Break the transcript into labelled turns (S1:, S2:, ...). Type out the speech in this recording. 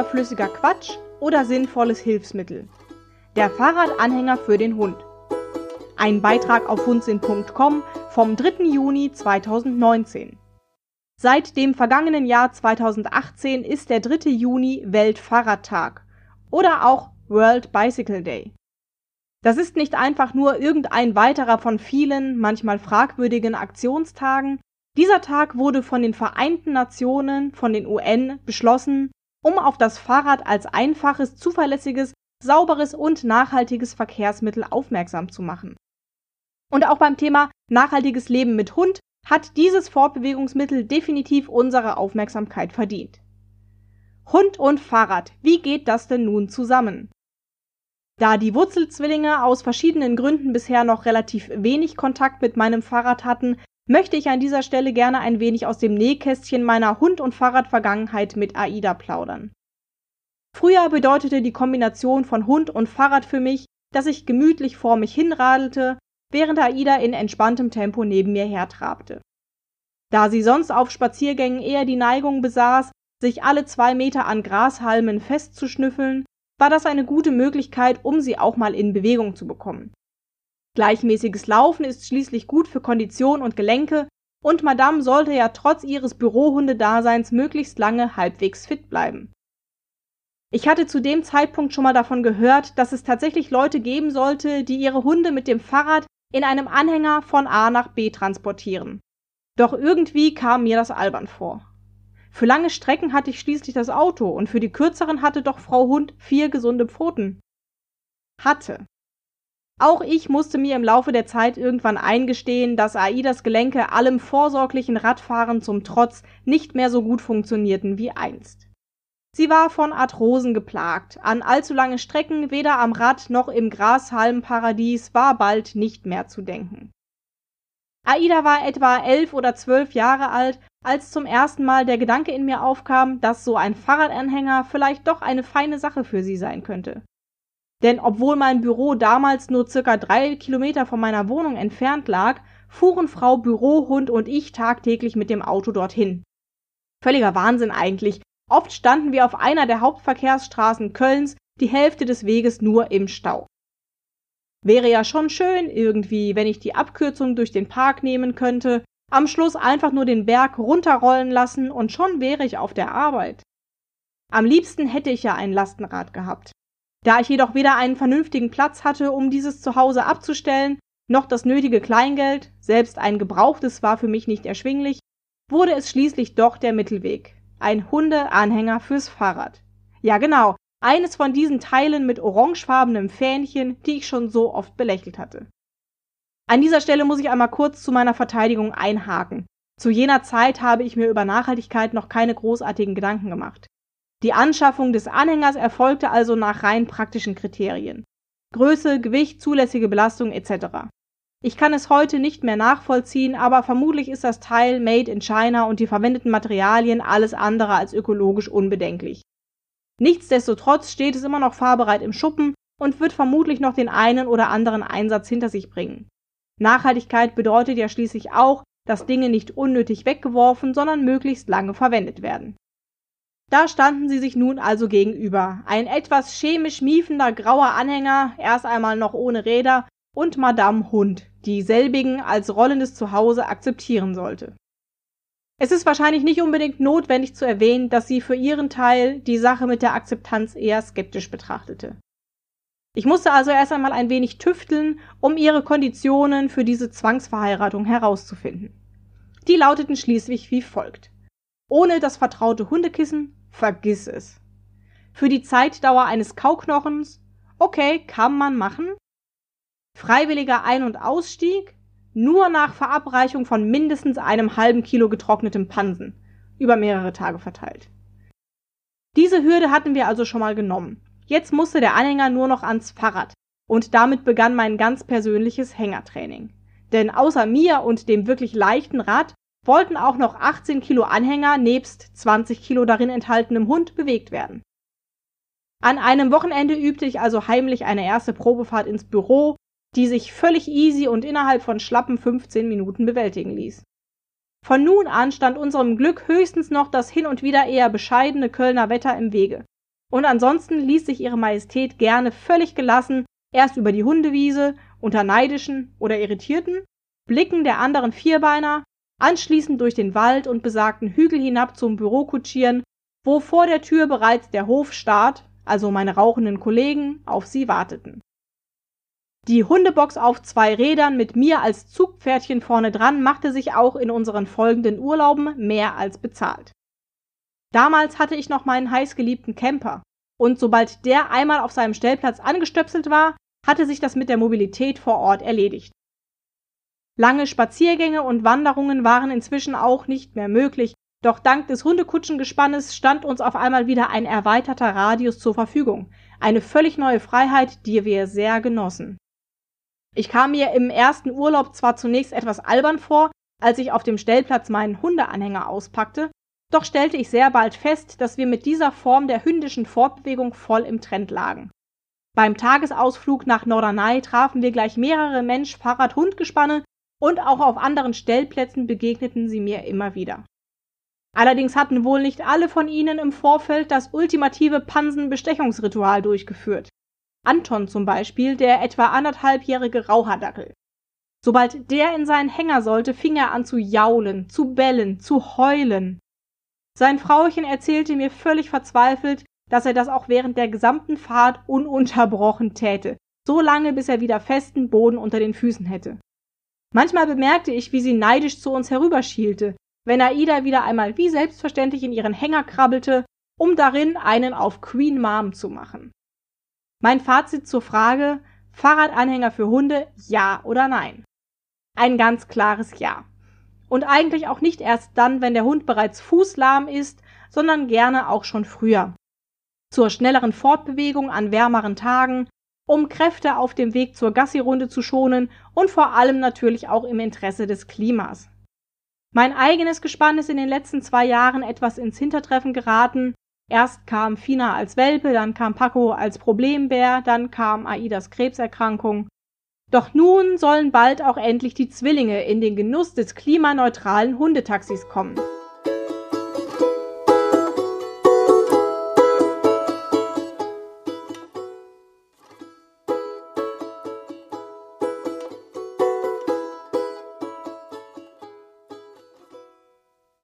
S1: überflüssiger Quatsch oder sinnvolles Hilfsmittel? Der Fahrradanhänger für den Hund. Ein Beitrag auf hundsinn.com vom 3. Juni 2019. Seit dem vergangenen Jahr 2018 ist der 3. Juni Weltfahrradtag oder auch World Bicycle Day. Das ist nicht einfach nur irgendein weiterer von vielen, manchmal fragwürdigen Aktionstagen. Dieser Tag wurde von den Vereinten Nationen, von den UN beschlossen, um auf das Fahrrad als einfaches, zuverlässiges, sauberes und nachhaltiges Verkehrsmittel aufmerksam zu machen. Und auch beim Thema nachhaltiges Leben mit Hund hat dieses Fortbewegungsmittel definitiv unsere Aufmerksamkeit verdient. Hund und Fahrrad, wie geht das denn nun zusammen? Da die Wurzelzwillinge aus verschiedenen Gründen bisher noch relativ wenig Kontakt mit meinem Fahrrad hatten, möchte ich an dieser Stelle gerne ein wenig aus dem Nähkästchen meiner Hund- und Fahrradvergangenheit mit AIDA plaudern. Früher bedeutete die Kombination von Hund und Fahrrad für mich, dass ich gemütlich vor mich hinradelte, während AIDA in entspanntem Tempo neben mir hertrabte. Da sie sonst auf Spaziergängen eher die Neigung besaß, sich alle zwei Meter an Grashalmen festzuschnüffeln, war das eine gute Möglichkeit, um sie auch mal in Bewegung zu bekommen. Gleichmäßiges Laufen ist schließlich gut für Kondition und Gelenke, und Madame sollte ja trotz ihres Bürohundedaseins möglichst lange halbwegs fit bleiben. Ich hatte zu dem Zeitpunkt schon mal davon gehört, dass es tatsächlich Leute geben sollte, die ihre Hunde mit dem Fahrrad in einem Anhänger von A nach B transportieren. Doch irgendwie kam mir das albern vor. Für lange Strecken hatte ich schließlich das Auto und für die kürzeren hatte doch Frau Hund vier gesunde Pfoten. Hatte. Auch ich musste mir im Laufe der Zeit irgendwann eingestehen, dass Aidas Gelenke allem vorsorglichen Radfahren zum Trotz nicht mehr so gut funktionierten wie einst. Sie war von Arthrosen geplagt, an allzu lange Strecken weder am Rad noch im Grashalmparadies war bald nicht mehr zu denken. Aida war etwa elf oder zwölf Jahre alt als zum ersten Mal der Gedanke in mir aufkam, dass so ein Fahrradanhänger vielleicht doch eine feine Sache für sie sein könnte. Denn obwohl mein Büro damals nur circa drei Kilometer von meiner Wohnung entfernt lag, fuhren Frau Bürohund und ich tagtäglich mit dem Auto dorthin. Völliger Wahnsinn eigentlich. Oft standen wir auf einer der Hauptverkehrsstraßen Kölns die Hälfte des Weges nur im Stau. Wäre ja schon schön irgendwie, wenn ich die Abkürzung durch den Park nehmen könnte, am Schluss einfach nur den Berg runterrollen lassen und schon wäre ich auf der Arbeit. Am liebsten hätte ich ja ein Lastenrad gehabt. Da ich jedoch weder einen vernünftigen Platz hatte, um dieses zu Hause abzustellen, noch das nötige Kleingeld, selbst ein gebrauchtes war für mich nicht erschwinglich, wurde es schließlich doch der Mittelweg. Ein Hundeanhänger fürs Fahrrad. Ja genau, eines von diesen Teilen mit orangefarbenem Fähnchen, die ich schon so oft belächelt hatte. An dieser Stelle muss ich einmal kurz zu meiner Verteidigung einhaken. Zu jener Zeit habe ich mir über Nachhaltigkeit noch keine großartigen Gedanken gemacht. Die Anschaffung des Anhängers erfolgte also nach rein praktischen Kriterien. Größe, Gewicht, zulässige Belastung etc. Ich kann es heute nicht mehr nachvollziehen, aber vermutlich ist das Teil made in China und die verwendeten Materialien alles andere als ökologisch unbedenklich. Nichtsdestotrotz steht es immer noch fahrbereit im Schuppen und wird vermutlich noch den einen oder anderen Einsatz hinter sich bringen. Nachhaltigkeit bedeutet ja schließlich auch, dass Dinge nicht unnötig weggeworfen, sondern möglichst lange verwendet werden. Da standen sie sich nun also gegenüber. Ein etwas chemisch miefender grauer Anhänger, erst einmal noch ohne Räder, und Madame Hund, die selbigen als rollendes Zuhause akzeptieren sollte. Es ist wahrscheinlich nicht unbedingt notwendig zu erwähnen, dass sie für ihren Teil die Sache mit der Akzeptanz eher skeptisch betrachtete. Ich musste also erst einmal ein wenig tüfteln, um ihre Konditionen für diese Zwangsverheiratung herauszufinden. Die lauteten schließlich wie folgt. Ohne das vertraute Hundekissen, vergiss es. Für die Zeitdauer eines Kauknochens, okay, kann man machen. Freiwilliger Ein- und Ausstieg, nur nach Verabreichung von mindestens einem halben Kilo getrocknetem Pansen, über mehrere Tage verteilt. Diese Hürde hatten wir also schon mal genommen. Jetzt musste der Anhänger nur noch ans Fahrrad. Und damit begann mein ganz persönliches Hängertraining. Denn außer mir und dem wirklich leichten Rad wollten auch noch 18 Kilo Anhänger nebst 20 Kilo darin enthaltenem Hund bewegt werden. An einem Wochenende übte ich also heimlich eine erste Probefahrt ins Büro, die sich völlig easy und innerhalb von schlappen 15 Minuten bewältigen ließ. Von nun an stand unserem Glück höchstens noch das hin und wieder eher bescheidene Kölner Wetter im Wege. und ansonsten ließ sich ihre Majestät gerne völlig gelassen erst über die Hundewiese unter neidischen oder irritierten Blicken der anderen Vierbeiner, anschließend durch den Wald und besagten Hügel hinab zum Büro kutschieren, wo vor der Tür bereits der Hofstaat, also meine rauchenden Kollegen, auf sie warteten. Die Hundebox auf zwei Rädern mit mir als Zugpferdchen vorne dran machte sich auch in unseren folgenden Urlauben mehr als bezahlt. Damals hatte ich noch meinen heißgeliebten Camper, und sobald der einmal auf seinem Stellplatz angestöpselt war, hatte sich das mit der Mobilität vor Ort erledigt. Lange Spaziergänge und Wanderungen waren inzwischen auch nicht mehr möglich, doch dank des Hundekutschengespannes stand uns auf einmal wieder ein erweiterter Radius zur Verfügung, eine völlig neue Freiheit, die wir sehr genossen. Ich kam mir im ersten Urlaub zwar zunächst etwas albern vor, als ich auf dem Stellplatz meinen Hundeanhänger auspackte, doch stellte ich sehr bald fest, dass wir mit dieser Form der hündischen Fortbewegung voll im Trend lagen. Beim Tagesausflug nach Norderney trafen wir gleich mehrere Mensch-Fahrrad-Hund-Gespanne und auch auf anderen Stellplätzen begegneten sie mir immer wieder. Allerdings hatten wohl nicht alle von ihnen im Vorfeld das ultimative Pansenbestechungsritual durchgeführt. Anton zum Beispiel, der etwa anderthalbjährige Rauhardackel. Sobald der in seinen Hänger sollte, fing er an zu jaulen, zu bellen, zu heulen. Sein Frauchen erzählte mir völlig verzweifelt, dass er das auch während der gesamten Fahrt ununterbrochen täte, so lange bis er wieder festen Boden unter den Füßen hätte. Manchmal bemerkte ich, wie sie neidisch zu uns herüberschielte, wenn Aida wieder einmal wie selbstverständlich in ihren Hänger krabbelte, um darin einen auf Queen Mom zu machen. Mein Fazit zur Frage Fahrradanhänger für Hunde ja oder nein? Ein ganz klares Ja. Und eigentlich auch nicht erst dann, wenn der Hund bereits fußlahm ist, sondern gerne auch schon früher zur schnelleren Fortbewegung an wärmeren Tagen, um Kräfte auf dem Weg zur Gassi-Runde zu schonen und vor allem natürlich auch im Interesse des Klimas. Mein eigenes Gespann ist in den letzten zwei Jahren etwas ins Hintertreffen geraten. Erst kam Fina als Welpe, dann kam Paco als Problembär, dann kam Aidas Krebserkrankung. Doch nun sollen bald auch endlich die Zwillinge in den Genuss des klimaneutralen Hundetaxis kommen.